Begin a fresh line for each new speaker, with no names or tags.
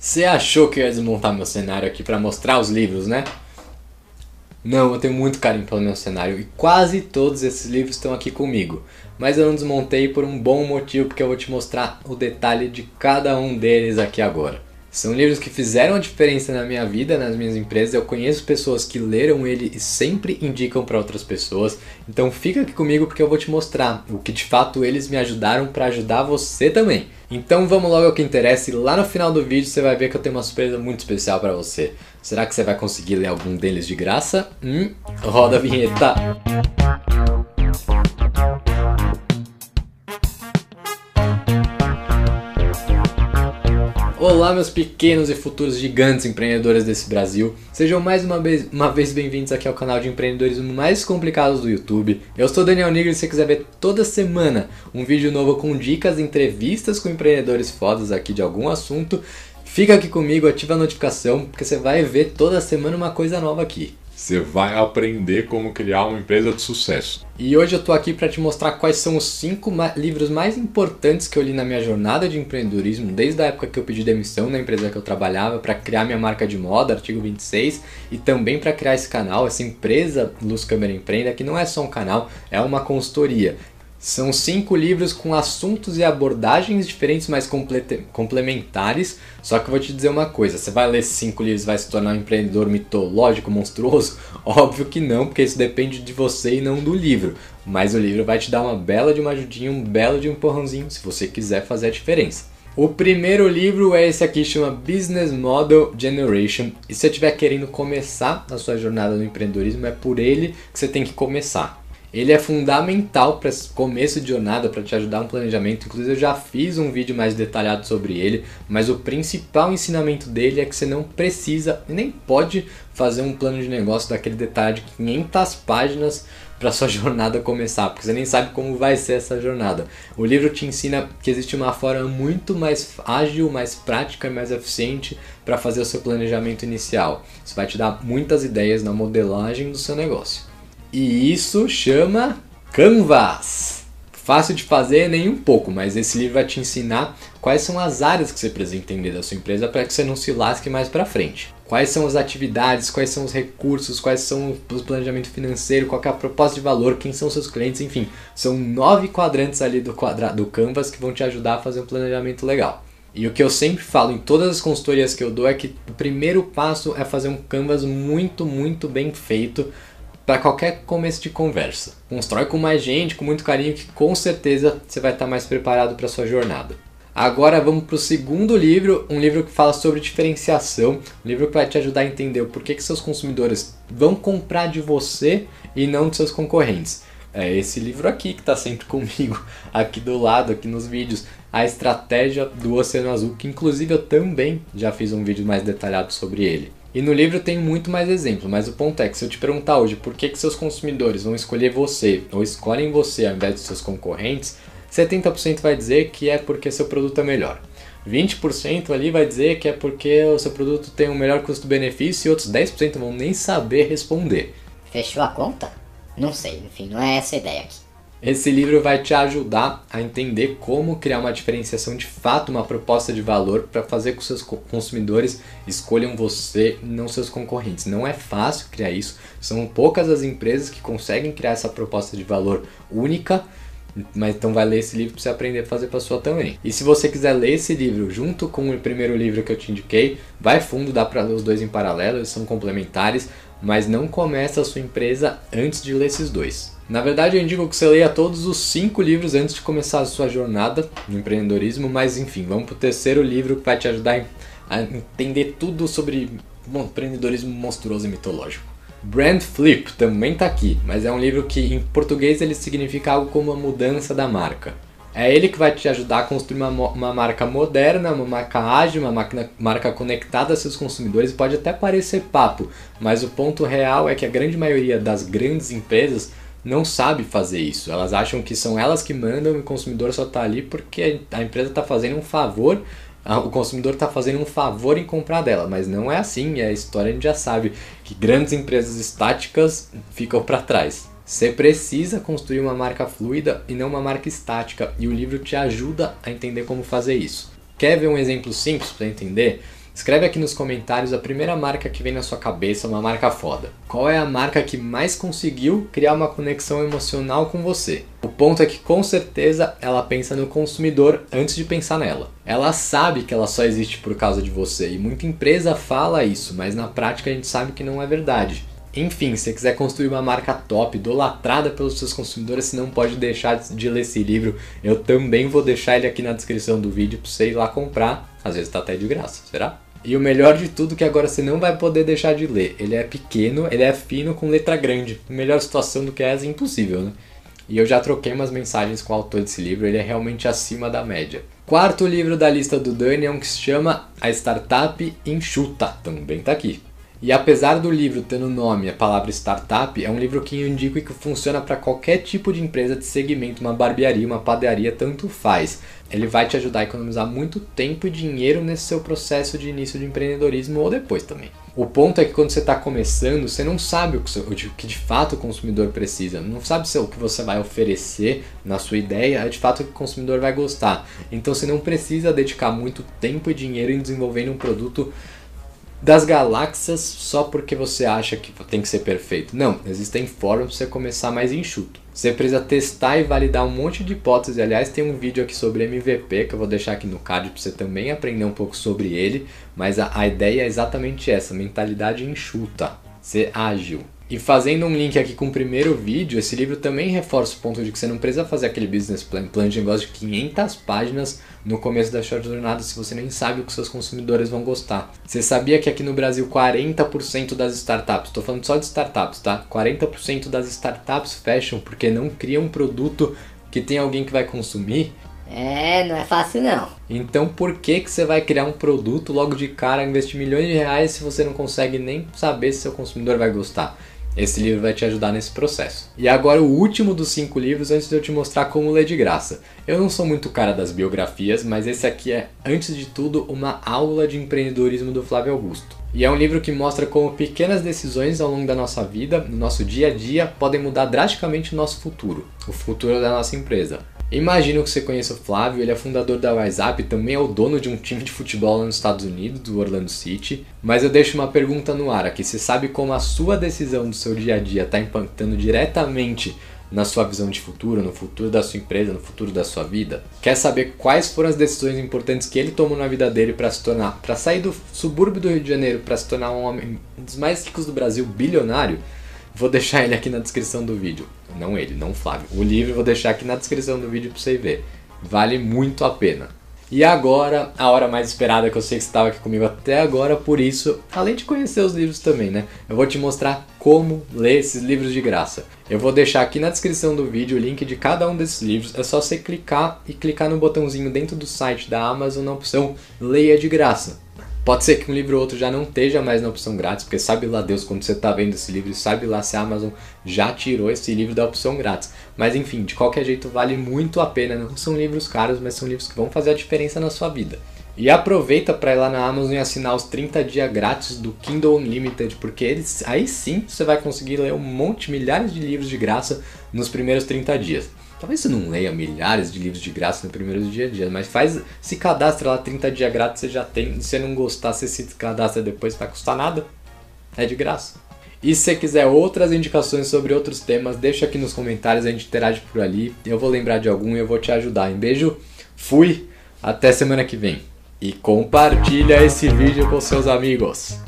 Você achou que eu ia desmontar meu cenário aqui para mostrar os livros, né? Não, eu tenho muito carinho pelo meu cenário e quase todos esses livros estão aqui comigo. Mas eu não desmontei por um bom motivo, porque eu vou te mostrar o detalhe de cada um deles aqui agora. São livros que fizeram a diferença na minha vida, nas minhas empresas. Eu conheço pessoas que leram ele e sempre indicam para outras pessoas. Então fica aqui comigo porque eu vou te mostrar o que de fato eles me ajudaram para ajudar você também. Então vamos logo ao que interessa e lá no final do vídeo você vai ver que eu tenho uma surpresa muito especial para você. Será que você vai conseguir ler algum deles de graça? Hum, roda a vinheta. Olá, meus pequenos e futuros gigantes empreendedores desse Brasil. Sejam mais uma vez, uma vez bem-vindos aqui ao canal de empreendedorismo mais complicados do YouTube. Eu sou Daniel Nigro e se você quiser ver toda semana um vídeo novo com dicas entrevistas com empreendedores fodas aqui de algum assunto, fica aqui comigo, ativa a notificação, porque você vai ver toda semana uma coisa nova aqui.
Você vai aprender como criar uma empresa de sucesso.
E hoje eu tô aqui para te mostrar quais são os cinco ma livros mais importantes que eu li na minha jornada de empreendedorismo, desde a época que eu pedi demissão na empresa que eu trabalhava para criar minha marca de moda, artigo 26, e também para criar esse canal, essa empresa Luz Câmera Empreenda, que não é só um canal, é uma consultoria. São cinco livros com assuntos e abordagens diferentes, mas complementares. Só que eu vou te dizer uma coisa: você vai ler esses cinco livros e vai se tornar um empreendedor mitológico, monstruoso? Óbvio que não, porque isso depende de você e não do livro. Mas o livro vai te dar uma bela de uma ajudinha, um belo de um empurrãozinho, se você quiser fazer a diferença. O primeiro livro é esse aqui, chama Business Model Generation. E se você estiver querendo começar a sua jornada no empreendedorismo, é por ele que você tem que começar. Ele é fundamental para começo de jornada, para te ajudar no planejamento. Inclusive, eu já fiz um vídeo mais detalhado sobre ele, mas o principal ensinamento dele é que você não precisa e nem pode fazer um plano de negócio daquele detalhe de 500 páginas para sua jornada começar, porque você nem sabe como vai ser essa jornada. O livro te ensina que existe uma forma muito mais ágil, mais prática e mais eficiente para fazer o seu planejamento inicial. Isso vai te dar muitas ideias na modelagem do seu negócio. E isso chama Canvas. Fácil de fazer, nem um pouco, mas esse livro vai te ensinar quais são as áreas que você precisa entender da sua empresa para que você não se lasque mais para frente. Quais são as atividades, quais são os recursos, quais são o planejamento financeiro, qual é a proposta de valor, quem são seus clientes, enfim. São nove quadrantes ali do do Canvas que vão te ajudar a fazer um planejamento legal. E o que eu sempre falo em todas as consultorias que eu dou é que o primeiro passo é fazer um canvas muito, muito bem feito para qualquer começo de conversa. Constrói com mais gente, com muito carinho, que com certeza você vai estar mais preparado para sua jornada. Agora vamos para o segundo livro, um livro que fala sobre diferenciação, um livro que vai te ajudar a entender o porquê que seus consumidores vão comprar de você e não de seus concorrentes. É esse livro aqui que está sempre comigo, aqui do lado, aqui nos vídeos, a estratégia do Oceano Azul, que inclusive eu também já fiz um vídeo mais detalhado sobre ele. E no livro tem muito mais exemplos, mas o ponto é que se eu te perguntar hoje por que, que seus consumidores vão escolher você ou escolhem você ao invés de seus concorrentes, 70% vai dizer que é porque seu produto é melhor. 20% ali vai dizer que é porque o seu produto tem um melhor custo-benefício e outros 10% vão nem saber responder.
Fechou a conta? Não sei, enfim, não é essa a ideia aqui.
Esse livro vai te ajudar a entender como criar uma diferenciação de fato, uma proposta de valor para fazer com que seus consumidores escolham você não seus concorrentes. Não é fácil criar isso, são poucas as empresas que conseguem criar essa proposta de valor única. Mas então vai ler esse livro para você aprender a fazer para sua também. E se você quiser ler esse livro junto com o primeiro livro que eu te indiquei, vai fundo, dá para ler os dois em paralelo, eles são complementares, mas não começa a sua empresa antes de ler esses dois. Na verdade, eu indico que você leia todos os cinco livros antes de começar a sua jornada no empreendedorismo, mas enfim, vamos para o terceiro livro que vai te ajudar a entender tudo sobre empreendedorismo monstruoso e mitológico. Brand Flip também está aqui, mas é um livro que em português ele significa algo como a mudança da marca. É ele que vai te ajudar a construir uma, uma marca moderna, uma marca ágil, uma máquina, marca conectada a seus consumidores. Pode até parecer papo, mas o ponto real é que a grande maioria das grandes empresas não sabe fazer isso. Elas acham que são elas que mandam e o consumidor só está ali porque a empresa está fazendo um favor, o consumidor está fazendo um favor em comprar dela, mas não é assim. E a história a gente já sabe que grandes empresas estáticas ficam para trás. Você precisa construir uma marca fluida e não uma marca estática, e o livro te ajuda a entender como fazer isso. Quer ver um exemplo simples para entender? Escreve aqui nos comentários a primeira marca que vem na sua cabeça, uma marca foda. Qual é a marca que mais conseguiu criar uma conexão emocional com você? O ponto é que com certeza ela pensa no consumidor antes de pensar nela. Ela sabe que ela só existe por causa de você e muita empresa fala isso, mas na prática a gente sabe que não é verdade. Enfim, se você quiser construir uma marca top, idolatrada pelos seus consumidores, você não pode deixar de ler esse livro. Eu também vou deixar ele aqui na descrição do vídeo para você ir lá comprar. Às vezes tá até de graça, será? E o melhor de tudo é que agora você não vai poder deixar de ler. Ele é pequeno, ele é fino com letra grande. Melhor situação do que essa é impossível, né? E eu já troquei umas mensagens com o autor desse livro, ele é realmente acima da média. Quarto livro da lista do Dani é um que se chama A Startup Enxuta, também tá aqui. E apesar do livro ter no nome a palavra startup, é um livro que eu indico que funciona para qualquer tipo de empresa de segmento, uma barbearia, uma padaria, tanto faz. Ele vai te ajudar a economizar muito tempo e dinheiro nesse seu processo de início de empreendedorismo ou depois também. O ponto é que quando você está começando, você não sabe o que de fato o consumidor precisa, não sabe se é o que você vai oferecer na sua ideia é de fato o que o consumidor vai gostar. Então você não precisa dedicar muito tempo e dinheiro em desenvolvendo um produto das galáxias só porque você acha que tem que ser perfeito. Não, existem formas para você começar mais enxuto. Você precisa testar e validar um monte de hipóteses. Aliás, tem um vídeo aqui sobre MVP que eu vou deixar aqui no card para você também aprender um pouco sobre ele. Mas a, a ideia é exatamente essa: mentalidade enxuta, ser ágil. E fazendo um link aqui com o primeiro vídeo, esse livro também reforça o ponto de que você não precisa fazer aquele business plan, plano de negócio de 500 páginas no começo da sua jornada se você nem sabe o que seus consumidores vão gostar. Você sabia que aqui no Brasil 40% das startups, estou falando só de startups, tá? 40% das startups fecham porque não criam um produto que tem alguém que vai consumir
é, não é fácil não.
Então por que, que você vai criar um produto logo de cara, investir milhões de reais se você não consegue nem saber se seu consumidor vai gostar? Esse livro vai te ajudar nesse processo. E agora o último dos cinco livros antes de eu te mostrar como ler de graça. Eu não sou muito cara das biografias, mas esse aqui é, antes de tudo, uma aula de empreendedorismo do Flávio Augusto. E é um livro que mostra como pequenas decisões ao longo da nossa vida, no nosso dia a dia, podem mudar drasticamente o nosso futuro, o futuro da nossa empresa. Imagino que você conheça o Flávio, ele é fundador da WhatsApp, também é o dono de um time de futebol nos Estados Unidos, do Orlando City. Mas eu deixo uma pergunta no ar aqui: você sabe como a sua decisão do seu dia a dia está impactando diretamente na sua visão de futuro, no futuro da sua empresa, no futuro da sua vida? Quer saber quais foram as decisões importantes que ele tomou na vida dele para se tornar, para sair do subúrbio do Rio de Janeiro, para se tornar um homem um dos mais ricos do Brasil, bilionário? Vou deixar ele aqui na descrição do vídeo. Não ele, não o Flávio. O livro eu vou deixar aqui na descrição do vídeo para você ver. Vale muito a pena. E agora, a hora mais esperada que eu sei que você estava aqui comigo até agora, por isso, além de conhecer os livros também, né? Eu vou te mostrar como ler esses livros de graça. Eu vou deixar aqui na descrição do vídeo o link de cada um desses livros. É só você clicar e clicar no botãozinho dentro do site da Amazon na opção Leia de graça. Pode ser que um livro ou outro já não esteja mais na opção grátis, porque sabe lá Deus quando você está vendo esse livro, sabe lá se a Amazon já tirou esse livro da opção grátis. Mas enfim, de qualquer jeito vale muito a pena. Não são livros caros, mas são livros que vão fazer a diferença na sua vida. E aproveita para ir lá na Amazon e assinar os 30 dias grátis do Kindle Unlimited, porque eles, aí sim você vai conseguir ler um monte, milhares de livros de graça nos primeiros 30 dias. Talvez você não leia milhares de livros de graça no primeiro dia a dia, mas faz, se cadastra lá 30 dias grátis, você já tem. Se você não gostar, você se cadastra depois, vai custar nada. É de graça. E se você quiser outras indicações sobre outros temas, deixa aqui nos comentários, a gente interage por ali. Eu vou lembrar de algum e eu vou te ajudar. Um beijo, fui, até semana que vem. E compartilha esse vídeo com seus amigos.